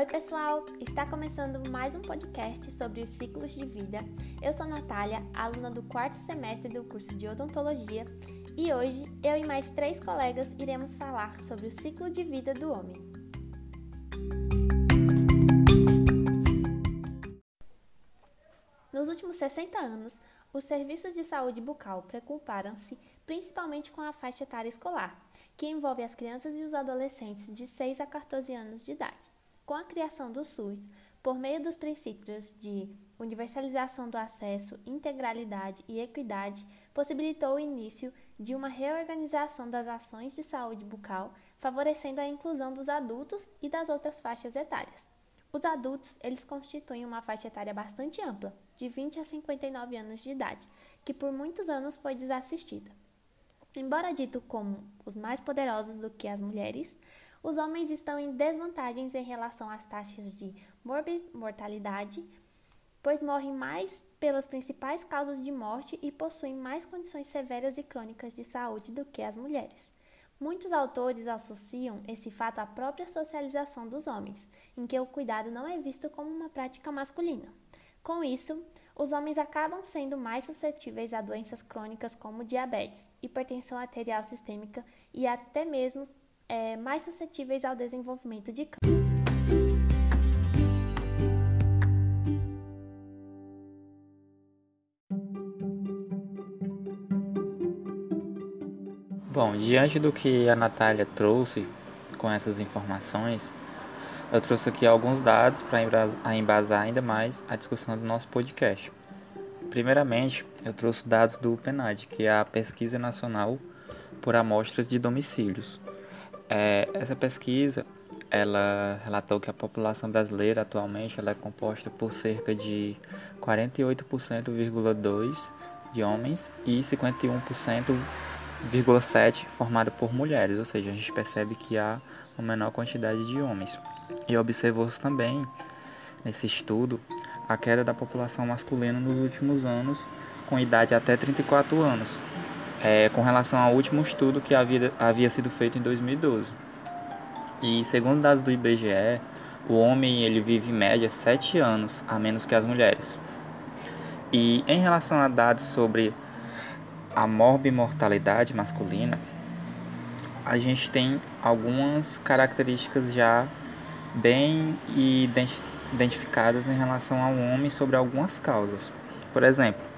Oi, pessoal! Está começando mais um podcast sobre os ciclos de vida. Eu sou Natália, aluna do quarto semestre do curso de odontologia, e hoje eu e mais três colegas iremos falar sobre o ciclo de vida do homem. Nos últimos 60 anos, os serviços de saúde bucal preocuparam-se principalmente com a faixa etária escolar, que envolve as crianças e os adolescentes de 6 a 14 anos de idade. Com a criação do SUS, por meio dos princípios de universalização do acesso, integralidade e equidade, possibilitou o início de uma reorganização das ações de saúde bucal, favorecendo a inclusão dos adultos e das outras faixas etárias. Os adultos, eles constituem uma faixa etária bastante ampla, de 20 a 59 anos de idade, que por muitos anos foi desassistida. Embora dito como os mais poderosos do que as mulheres, os homens estão em desvantagens em relação às taxas de morbimortalidade, pois morrem mais pelas principais causas de morte e possuem mais condições severas e crônicas de saúde do que as mulheres. Muitos autores associam esse fato à própria socialização dos homens, em que o cuidado não é visto como uma prática masculina. Com isso, os homens acabam sendo mais suscetíveis a doenças crônicas como diabetes, hipertensão arterial sistêmica e até mesmo é, mais suscetíveis ao desenvolvimento de câncer. Bom, diante do que a Natália trouxe com essas informações, eu trouxe aqui alguns dados para embasar ainda mais a discussão do nosso podcast. Primeiramente, eu trouxe dados do PNAD, que é a Pesquisa Nacional por Amostras de Domicílios. É, essa pesquisa ela relatou que a população brasileira atualmente ela é composta por cerca de 48,2% de homens e 51% 0,7 formada por mulheres, ou seja, a gente percebe que há uma menor quantidade de homens. E observou-se também, nesse estudo, a queda da população masculina nos últimos anos, com idade até 34 anos, é, com relação ao último estudo que havia, havia sido feito em 2012. E segundo dados do IBGE, o homem ele vive em média 7 anos a menos que as mulheres. E em relação a dados sobre a morbimortalidade masculina, a gente tem algumas características já bem identificadas em relação ao homem sobre algumas causas. Por exemplo,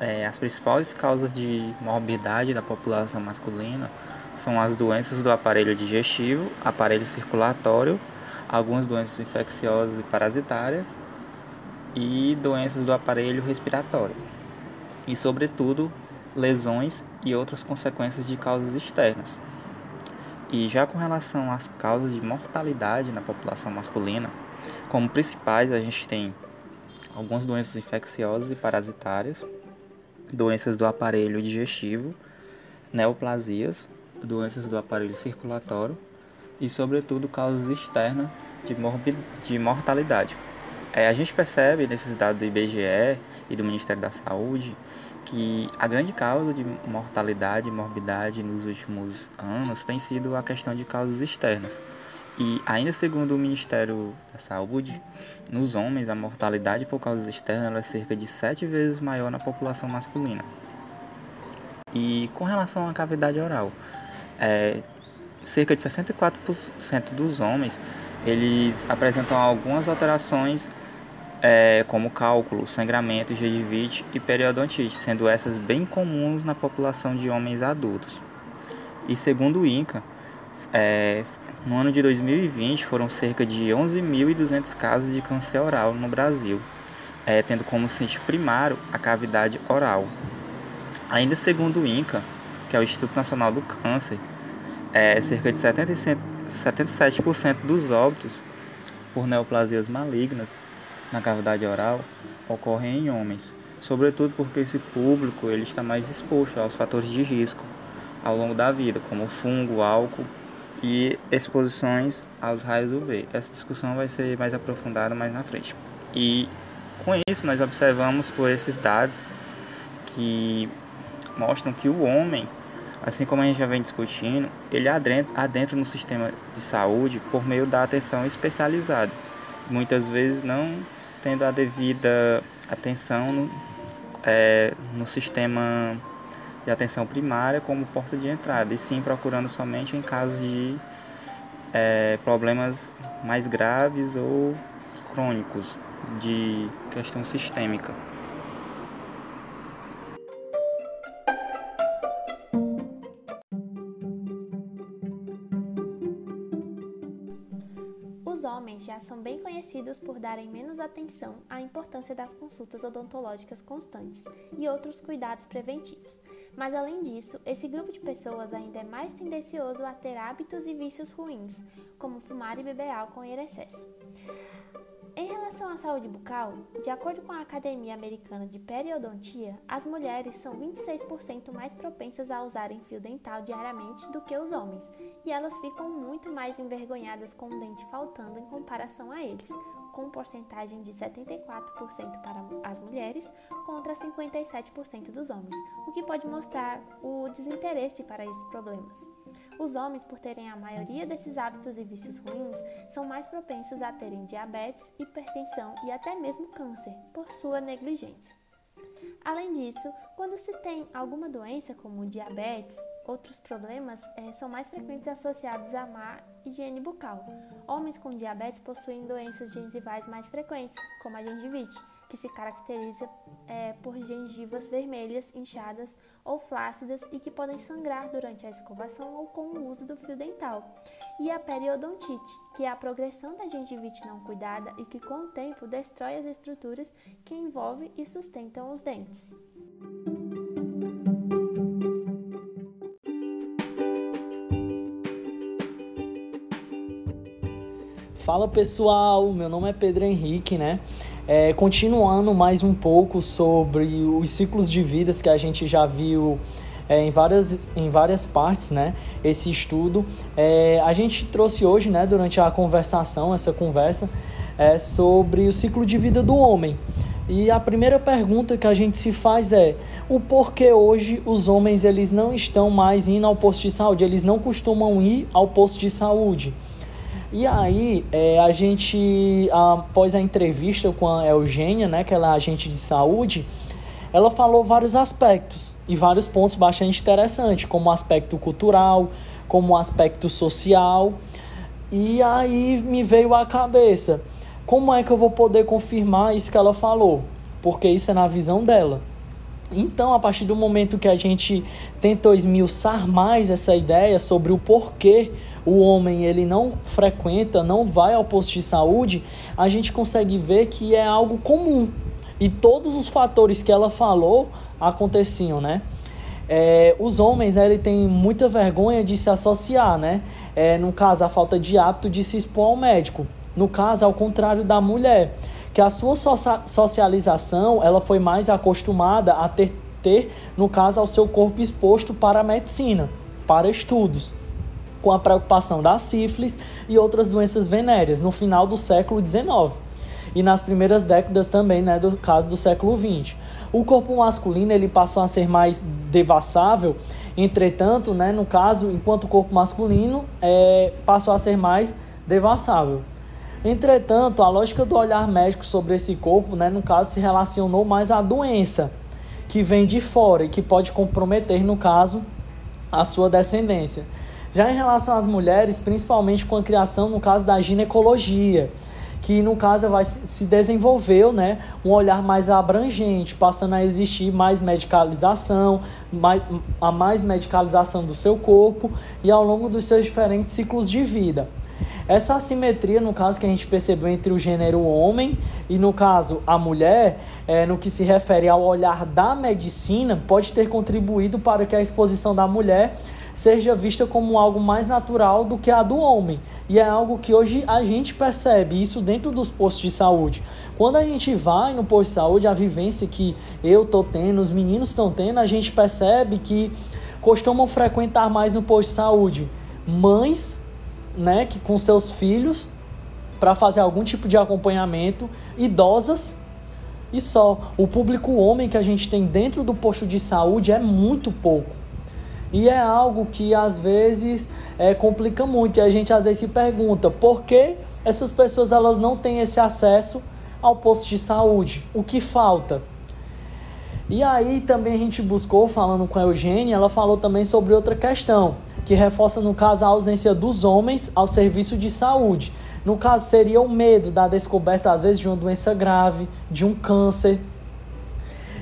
é, as principais causas de morbidade da população masculina são as doenças do aparelho digestivo, aparelho circulatório, algumas doenças infecciosas e parasitárias e doenças do aparelho respiratório e, sobretudo, lesões e outras consequências de causas externas. E já com relação às causas de mortalidade na população masculina, como principais a gente tem algumas doenças infecciosas e parasitárias, doenças do aparelho digestivo, neoplasias, doenças do aparelho circulatório e, sobretudo, causas externas de, de mortalidade. É, a gente percebe nesses dados do IBGE e do Ministério da Saúde que a grande causa de mortalidade e morbidade nos últimos anos tem sido a questão de causas externas. E ainda segundo o Ministério da Saúde, nos homens a mortalidade por causas externas é cerca de sete vezes maior na população masculina. E com relação à cavidade oral, é, cerca de 64% dos homens eles apresentam algumas alterações é, como cálculo, sangramento, gengivite e periodontite, sendo essas bem comuns na população de homens adultos. E segundo o INCA, é, no ano de 2020 foram cerca de 11.200 casos de câncer oral no Brasil, é, tendo como sítio primário a cavidade oral. Ainda segundo o INCA, que é o Instituto Nacional do Câncer, é, cerca de 77% dos óbitos por neoplasias malignas na cavidade oral ocorrem em homens, sobretudo porque esse público ele está mais exposto aos fatores de risco ao longo da vida, como fungo, álcool e exposições aos raios UV. Essa discussão vai ser mais aprofundada mais na frente. E com isso nós observamos por esses dados que mostram que o homem assim como a gente já vem discutindo, ele adentra, adentra no sistema de saúde por meio da atenção especializada, muitas vezes não tendo a devida atenção no, é, no sistema de atenção primária como porta de entrada, e sim procurando somente em casos de é, problemas mais graves ou crônicos de questão sistêmica. Os homens já são bem conhecidos por darem menos atenção à importância das consultas odontológicas constantes e outros cuidados preventivos. Mas além disso, esse grupo de pessoas ainda é mais tendencioso a ter hábitos e vícios ruins, como fumar e beber álcool em excesso. Em relação à saúde bucal, de acordo com a Academia Americana de Periodontia, as mulheres são 26% mais propensas a usarem fio dental diariamente do que os homens, e elas ficam muito mais envergonhadas com o dente faltando em comparação a eles, com porcentagem de 74% para as mulheres contra 57% dos homens, o que pode mostrar o desinteresse para esses problemas. Os homens, por terem a maioria desses hábitos e vícios ruins, são mais propensos a terem diabetes, hipertensão e até mesmo câncer, por sua negligência. Além disso, quando se tem alguma doença como diabetes, outros problemas é, são mais frequentes associados à má higiene bucal. Homens com diabetes possuem doenças gengivais mais frequentes, como a gengivite, que se caracteriza é, por gengivas vermelhas, inchadas ou flácidas e que podem sangrar durante a escovação ou com o uso do fio dental. E a periodontite, que é a progressão da gengivite não cuidada e que com o tempo destrói as estruturas que envolvem e sustentam os dentes. Fala pessoal, meu nome é Pedro Henrique, né? É, continuando mais um pouco sobre os ciclos de vidas que a gente já viu é, em, várias, em várias partes, né? Esse estudo. É, a gente trouxe hoje, né, durante a conversação, essa conversa, é, sobre o ciclo de vida do homem. E a primeira pergunta que a gente se faz é: o porquê hoje os homens eles não estão mais indo ao posto de saúde? Eles não costumam ir ao posto de saúde? E aí, é, a gente, após a entrevista com a Eugênia, né, que ela é agente de saúde, ela falou vários aspectos e vários pontos bastante interessantes, como o aspecto cultural, como o aspecto social. E aí me veio à cabeça, como é que eu vou poder confirmar isso que ela falou? Porque isso é na visão dela. Então, a partir do momento que a gente tentou esmiuçar mais essa ideia sobre o porquê o homem ele não frequenta, não vai ao posto de saúde, a gente consegue ver que é algo comum. E todos os fatores que ela falou aconteciam, né? É, os homens né, ele tem muita vergonha de se associar, né? É, no caso, a falta de hábito de se expor ao médico. No caso, ao contrário da mulher que a sua socialização ela foi mais acostumada a ter, ter, no caso, ao seu corpo exposto para a medicina, para estudos, com a preocupação da sífilis e outras doenças venéreas no final do século XIX e nas primeiras décadas também, né, do caso do século XX. O corpo masculino ele passou a ser mais devassável, entretanto, né, no caso, enquanto o corpo masculino é, passou a ser mais devassável. Entretanto, a lógica do olhar médico sobre esse corpo, né, no caso, se relacionou mais à doença que vem de fora e que pode comprometer, no caso, a sua descendência. Já em relação às mulheres, principalmente com a criação, no caso da ginecologia, que no caso vai se desenvolveu, né, um olhar mais abrangente, passando a existir mais medicalização, mais, a mais medicalização do seu corpo e ao longo dos seus diferentes ciclos de vida. Essa assimetria, no caso, que a gente percebeu entre o gênero homem e, no caso, a mulher, é, no que se refere ao olhar da medicina, pode ter contribuído para que a exposição da mulher seja vista como algo mais natural do que a do homem. E é algo que hoje a gente percebe isso dentro dos postos de saúde. Quando a gente vai no posto de saúde, a vivência que eu tô tendo, os meninos estão tendo, a gente percebe que costumam frequentar mais no posto de saúde mães né, que com seus filhos para fazer algum tipo de acompanhamento, idosas e só. O público homem que a gente tem dentro do posto de saúde é muito pouco. E é algo que às vezes é, complica muito e a gente às vezes se pergunta por que essas pessoas elas não têm esse acesso ao posto de saúde, o que falta? E aí também a gente buscou, falando com a Eugênia, ela falou também sobre outra questão, que reforça no caso a ausência dos homens ao serviço de saúde. No caso seria o medo da descoberta às vezes de uma doença grave, de um câncer.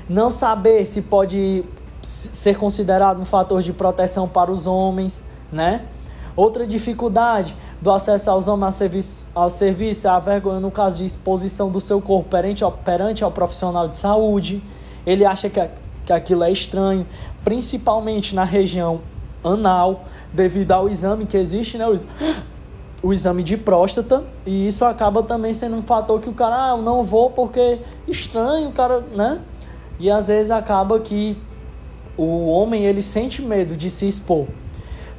Não saber se pode ser considerado um fator de proteção para os homens, né? Outra dificuldade do acesso aos homens ao serviço, ao serviço é a vergonha no caso de exposição do seu corpo perante perante ao profissional de saúde. Ele acha que, que aquilo é estranho, principalmente na região anal, devido ao exame que existe, né? O, exame de próstata, e isso acaba também sendo um fator que o cara, ah, eu não vou porque estranho, o cara, né? E às vezes acaba que o homem ele sente medo de se expor.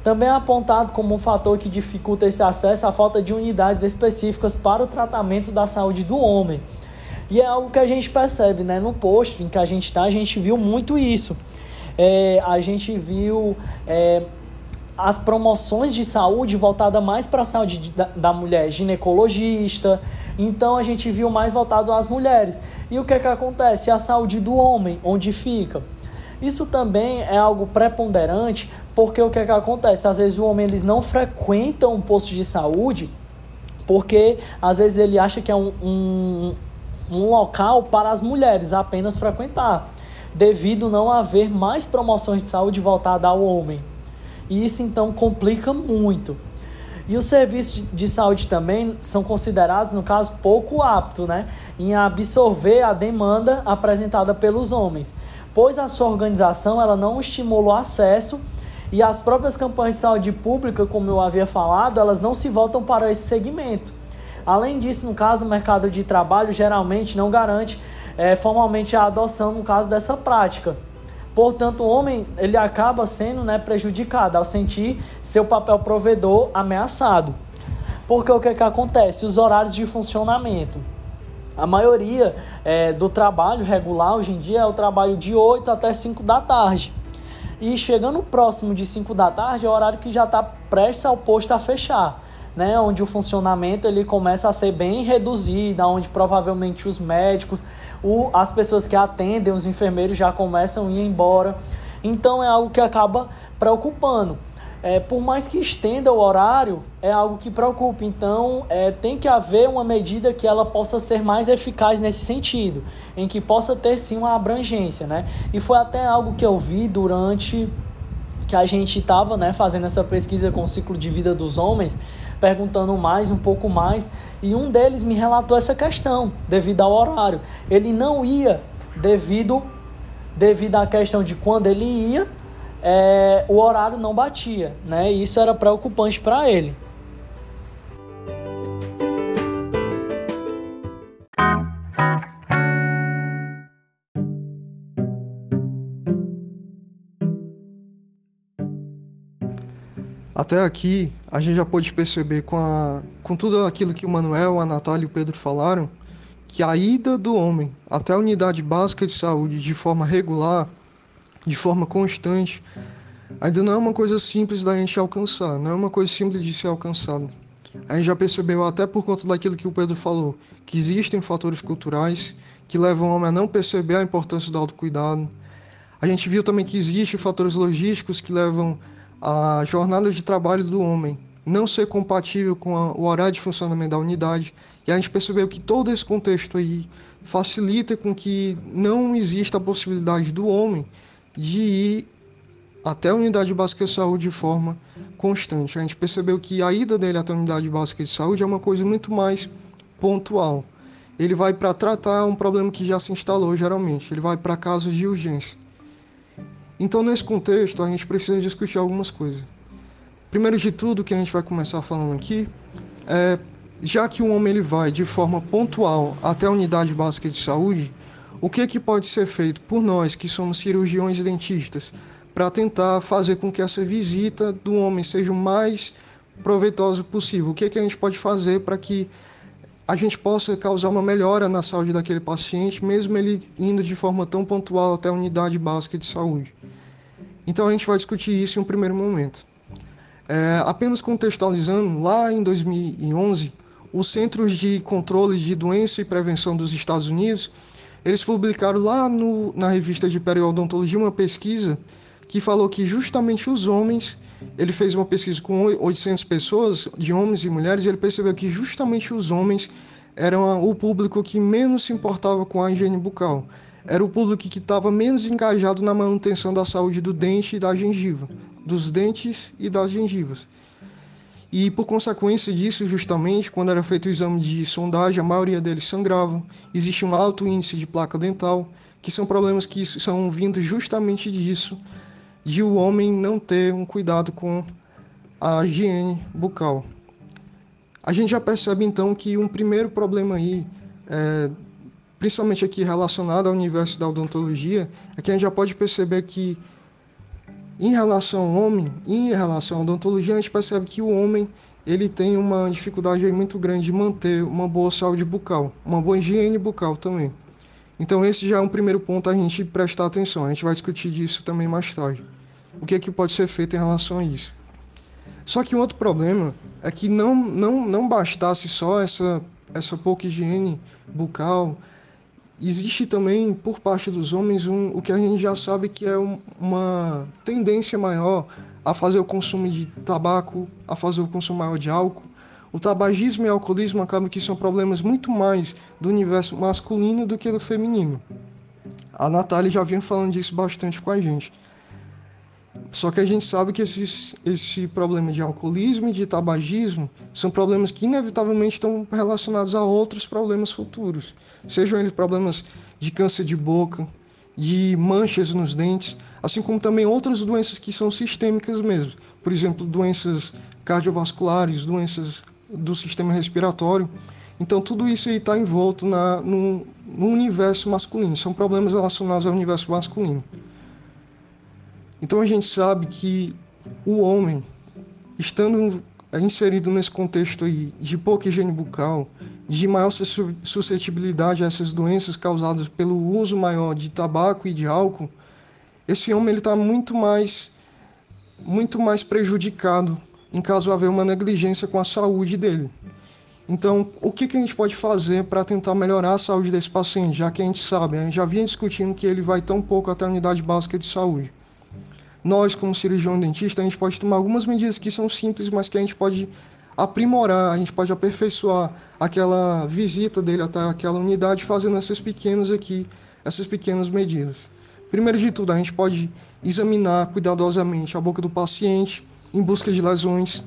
Também é apontado como um fator que dificulta esse acesso a falta de unidades específicas para o tratamento da saúde do homem. E é algo que a gente percebe, né? No posto em que a gente está, a gente viu muito isso. É, a gente viu é, as promoções de saúde voltada mais para a saúde da, da, mulher, ginecologista. Então a gente viu mais voltado às mulheres. E o que é que acontece? A saúde do homem, onde fica? Isso também é algo preponderante porque o que, é que acontece? Às vezes o homem eles não frequentam um posto de saúde porque às vezes ele acha que é um, um, um local para as mulheres apenas frequentar, devido não haver mais promoções de saúde voltadas ao homem. E isso então complica muito. E os serviços de saúde também são considerados, no caso, pouco aptos né, em absorver a demanda apresentada pelos homens, pois a sua organização ela não estimula o acesso e as próprias campanhas de saúde pública, como eu havia falado, elas não se voltam para esse segmento. Além disso, no caso, o mercado de trabalho geralmente não garante é, formalmente a adoção no caso dessa prática. Portanto, o homem ele acaba sendo né, prejudicado ao sentir seu papel provedor ameaçado. Porque o que, é que acontece? Os horários de funcionamento. A maioria é, do trabalho regular hoje em dia é o trabalho de 8 até 5 da tarde. E chegando próximo de 5 da tarde é o horário que já está prestes ao posto a fechar. Né, onde o funcionamento ele começa a ser bem reduzido, onde provavelmente os médicos, o, as pessoas que atendem, os enfermeiros já começam a ir embora. Então é algo que acaba preocupando é, por mais que estenda o horário, é algo que preocupa. Então, é, tem que haver uma medida que ela possa ser mais eficaz nesse sentido, em que possa ter sim uma abrangência, né? E foi até algo que eu vi durante que a gente estava né, fazendo essa pesquisa com o ciclo de vida dos homens, perguntando mais, um pouco mais, e um deles me relatou essa questão, devido ao horário. Ele não ia devido, devido à questão de quando ele ia é, o horário não batia, né? E isso era preocupante para ele. Até aqui, a gente já pôde perceber com, a, com tudo aquilo que o Manuel, a Natália e o Pedro falaram, que a ida do homem até a unidade básica de saúde de forma regular de forma constante, ainda não é uma coisa simples da gente alcançar, não é uma coisa simples de ser alcançada. A gente já percebeu, até por conta daquilo que o Pedro falou, que existem fatores culturais que levam o homem a não perceber a importância do autocuidado. A gente viu também que existem fatores logísticos que levam a jornada de trabalho do homem não ser compatível com a, o horário de funcionamento da unidade. E a gente percebeu que todo esse contexto aí facilita com que não exista a possibilidade do homem de ir até a unidade básica de saúde de forma constante. A gente percebeu que a ida dele até a unidade básica de saúde é uma coisa muito mais pontual. Ele vai para tratar um problema que já se instalou geralmente, ele vai para casos de urgência. Então, nesse contexto, a gente precisa discutir algumas coisas. Primeiro de tudo, que a gente vai começar falando aqui, é já que o homem ele vai de forma pontual até a unidade básica de saúde, o que, que pode ser feito por nós, que somos cirurgiões dentistas, para tentar fazer com que essa visita do homem seja o mais proveitosa possível? O que, que a gente pode fazer para que a gente possa causar uma melhora na saúde daquele paciente, mesmo ele indo de forma tão pontual até a unidade básica de saúde? Então a gente vai discutir isso em um primeiro momento. É, apenas contextualizando, lá em 2011, os Centros de Controle de Doença e Prevenção dos Estados Unidos, eles publicaram lá no, na revista de Periodontologia uma pesquisa que falou que justamente os homens, ele fez uma pesquisa com 800 pessoas, de homens e mulheres, e ele percebeu que justamente os homens eram o público que menos se importava com a higiene bucal. Era o público que estava menos engajado na manutenção da saúde do dente e da gengiva, dos dentes e das gengivas. E por consequência disso, justamente, quando era feito o exame de sondagem, a maioria deles sangravam. Existe um alto índice de placa dental, que são problemas que são vindos justamente disso, de o homem não ter um cuidado com a higiene bucal. A gente já percebe então que um primeiro problema aí, é, principalmente aqui relacionado ao universo da odontologia, é que a gente já pode perceber que em relação ao homem, em relação à odontologia, a gente percebe que o homem ele tem uma dificuldade aí muito grande de manter uma boa saúde bucal, uma boa higiene bucal também. Então esse já é um primeiro ponto a gente prestar atenção. A gente vai discutir disso também mais tarde. O que é que pode ser feito em relação a isso? Só que um outro problema é que não não não bastasse só essa essa pouca higiene bucal, existe também por parte dos homens um, o que a gente já sabe que é um, uma tendência maior a fazer o consumo de tabaco, a fazer o consumo maior de álcool. O tabagismo e o alcoolismo acabam que são problemas muito mais do universo masculino do que do feminino. A Natália já vinha falando disso bastante com a gente. Só que a gente sabe que esses, esse problema de alcoolismo e de tabagismo são problemas que inevitavelmente estão relacionados a outros problemas futuros, sejam eles problemas de câncer de boca, de manchas nos dentes, assim como também outras doenças que são sistêmicas mesmo, por exemplo, doenças cardiovasculares, doenças do sistema respiratório. Então tudo isso aí está envolto na, no, no universo masculino, são problemas relacionados ao universo masculino. Então a gente sabe que o homem, estando inserido nesse contexto aí de pouca higiene bucal, de maior suscetibilidade a essas doenças causadas pelo uso maior de tabaco e de álcool, esse homem ele está muito mais muito mais prejudicado em caso haver uma negligência com a saúde dele. Então, o que, que a gente pode fazer para tentar melhorar a saúde desse paciente, já que a gente sabe, a gente já vinha discutindo que ele vai tão pouco até a unidade básica de saúde nós, como cirurgião dentista, a gente pode tomar algumas medidas que são simples, mas que a gente pode aprimorar, a gente pode aperfeiçoar aquela visita dele até aquela unidade fazendo essas pequenas aqui, essas pequenas medidas. Primeiro de tudo, a gente pode examinar cuidadosamente a boca do paciente em busca de lesões,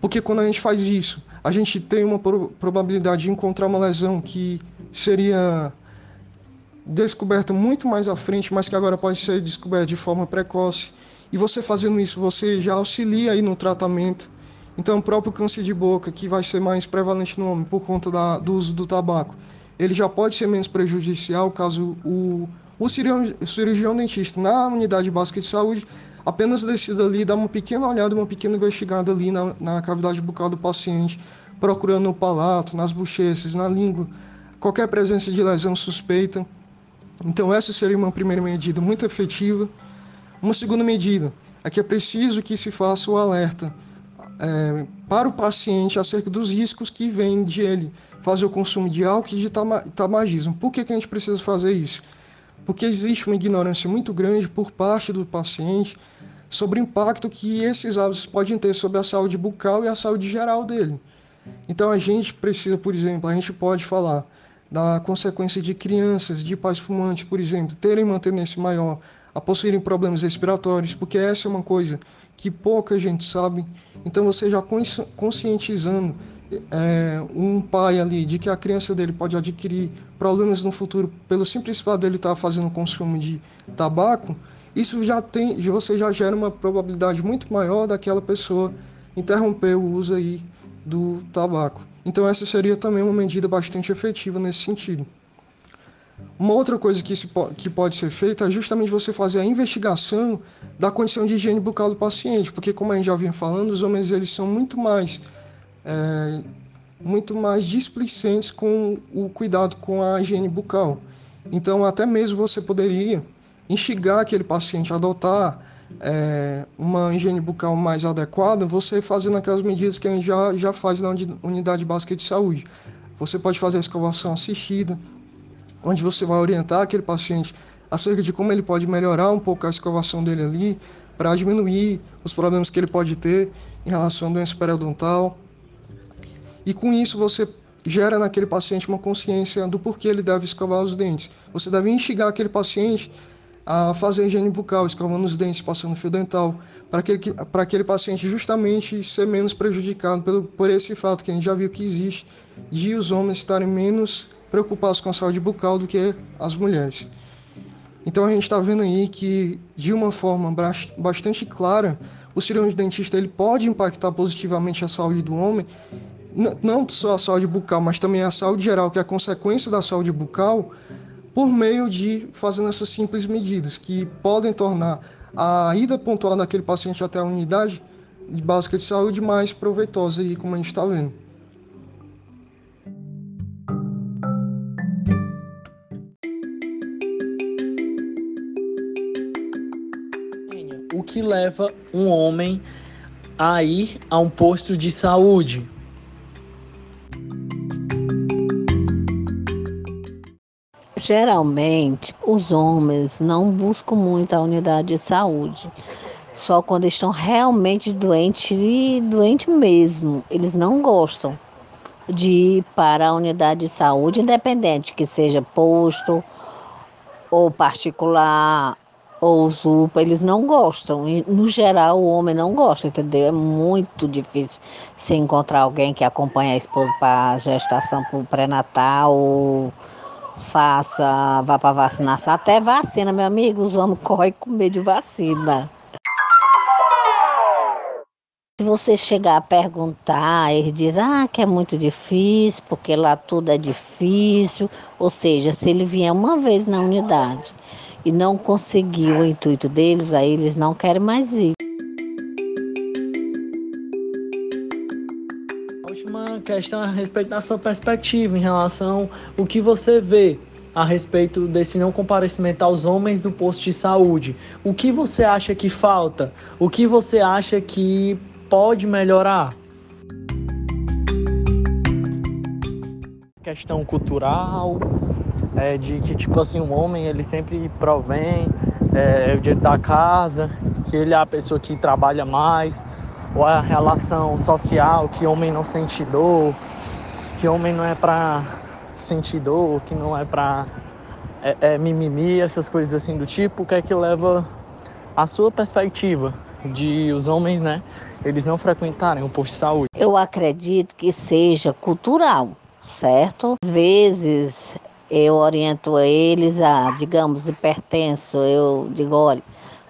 porque quando a gente faz isso, a gente tem uma probabilidade de encontrar uma lesão que seria descoberta muito mais à frente, mas que agora pode ser descoberta de forma precoce. E você fazendo isso, você já auxilia aí no tratamento. Então, o próprio câncer de boca, que vai ser mais prevalente no homem por conta da, do uso do tabaco, ele já pode ser menos prejudicial caso o, o cirurgião, o cirurgião dentista na unidade básica de saúde apenas decida ali dar uma pequena olhada, uma pequena investigada ali na, na cavidade bucal do paciente, procurando no palato, nas bochechas, na língua, qualquer presença de lesão suspeita. Então, essa seria uma primeira medida muito efetiva. Uma segunda medida é que é preciso que se faça o alerta é, para o paciente acerca dos riscos que vêm de ele fazer o consumo de álcool e de tabagismo. Por que, que a gente precisa fazer isso? Porque existe uma ignorância muito grande por parte do paciente sobre o impacto que esses hábitos podem ter sobre a saúde bucal e a saúde geral dele. Então a gente precisa, por exemplo, a gente pode falar da consequência de crianças de pais fumantes, por exemplo, terem uma tendência maior a possuírem problemas respiratórios, porque essa é uma coisa que pouca gente sabe. Então, você já conscientizando é, um pai ali de que a criança dele pode adquirir problemas no futuro pelo simples fato dele estar fazendo consumo de tabaco, isso já tem, você já gera uma probabilidade muito maior daquela pessoa interromper o uso aí do tabaco. Então essa seria também uma medida bastante efetiva nesse sentido. Uma outra coisa que, se, que pode ser feita é justamente você fazer a investigação da condição de higiene bucal do paciente, porque como a gente já vinha falando, os homens eles são muito mais é, muito mais displicentes com o cuidado com a higiene bucal. Então, até mesmo você poderia instigar aquele paciente a adotar é, uma higiene bucal mais adequada, você fazendo aquelas medidas que a gente já, já faz na unidade básica de saúde. Você pode fazer a escovação assistida, onde você vai orientar aquele paciente acerca de como ele pode melhorar um pouco a escovação dele ali, para diminuir os problemas que ele pode ter em relação à doença periodontal. E com isso você gera naquele paciente uma consciência do porquê ele deve escovar os dentes. Você deve instigar aquele paciente a fazer higiene bucal, escovando os dentes, passando fio dental, para aquele, para aquele paciente justamente ser menos prejudicado pelo, por esse fato que a gente já viu que existe de os homens estarem menos preocupados com a saúde bucal do que as mulheres. Então a gente está vendo aí que, de uma forma bastante clara, o cirurgião dentista ele pode impactar positivamente a saúde do homem, não só a saúde bucal, mas também a saúde geral, que é a consequência da saúde bucal, por meio de fazendo essas simples medidas, que podem tornar a ida pontual daquele paciente até a unidade básica de saúde mais proveitosa, aí, como a gente está vendo. Que leva um homem a ir a um posto de saúde? Geralmente, os homens não buscam muito a unidade de saúde, só quando estão realmente doentes e doente mesmo. Eles não gostam de ir para a unidade de saúde, independente que seja posto ou particular ou UPA, eles não gostam. E, no geral, o homem não gosta, entendeu? É muito difícil se encontrar alguém que acompanha a esposa para a gestação pré-natal ou faça, vá para vacinação, até vacina, meu amigo, os homens correm com medo de vacina. Se você chegar a perguntar, ele diz, ah, que é muito difícil, porque lá tudo é difícil. Ou seja, se ele vier uma vez na unidade e não conseguir o intuito deles, aí eles não querem mais ir. questão a respeito da sua perspectiva em relação ao que você vê a respeito desse não comparecimento aos homens do posto de saúde. O que você acha que falta? O que você acha que pode melhorar? Questão cultural, é, de que tipo assim, um homem ele sempre provém é, o dinheiro da casa, que ele é a pessoa que trabalha mais, ou a relação social, que homem não sente dor, que homem não é pra sentir dor, que não é pra é, é, mimimi, essas coisas assim do tipo, o que é que leva a sua perspectiva de os homens, né, eles não frequentarem o posto de saúde? Eu acredito que seja cultural, certo? Às vezes eu oriento eles a, digamos, hipertenso, eu digo, olha,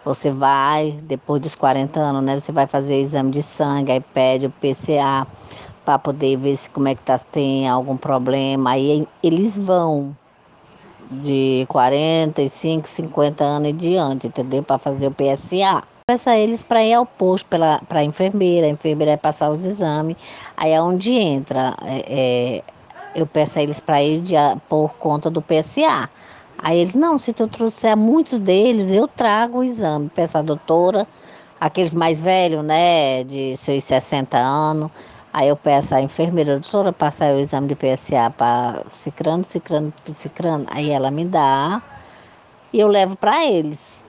você vai, depois dos 40 anos, né? Você vai fazer exame de sangue, aí pede o PCA para poder ver se como é que tá, se tem algum problema. Aí eles vão de 45, 50 anos e diante, entendeu? Para fazer o PSA. Peça eles para ir ao posto para a enfermeira, a enfermeira vai passar os exames. Aí é onde entra. É, é, eu peço a eles para ir de, por conta do PSA. Aí eles, não, se tu trouxer muitos deles, eu trago o exame. Peço a doutora, aqueles mais velhos, né, de seus 60 anos. Aí eu peço à enfermeira, doutora, passar o exame de PSA para cicrano, cicrano, cicrano. Aí ela me dá e eu levo para eles.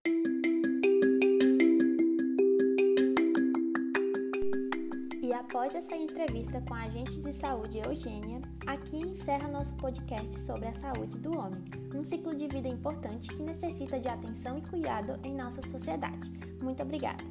Saúde Eugênia, aqui encerra nosso podcast sobre a saúde do homem, um ciclo de vida importante que necessita de atenção e cuidado em nossa sociedade. Muito obrigada!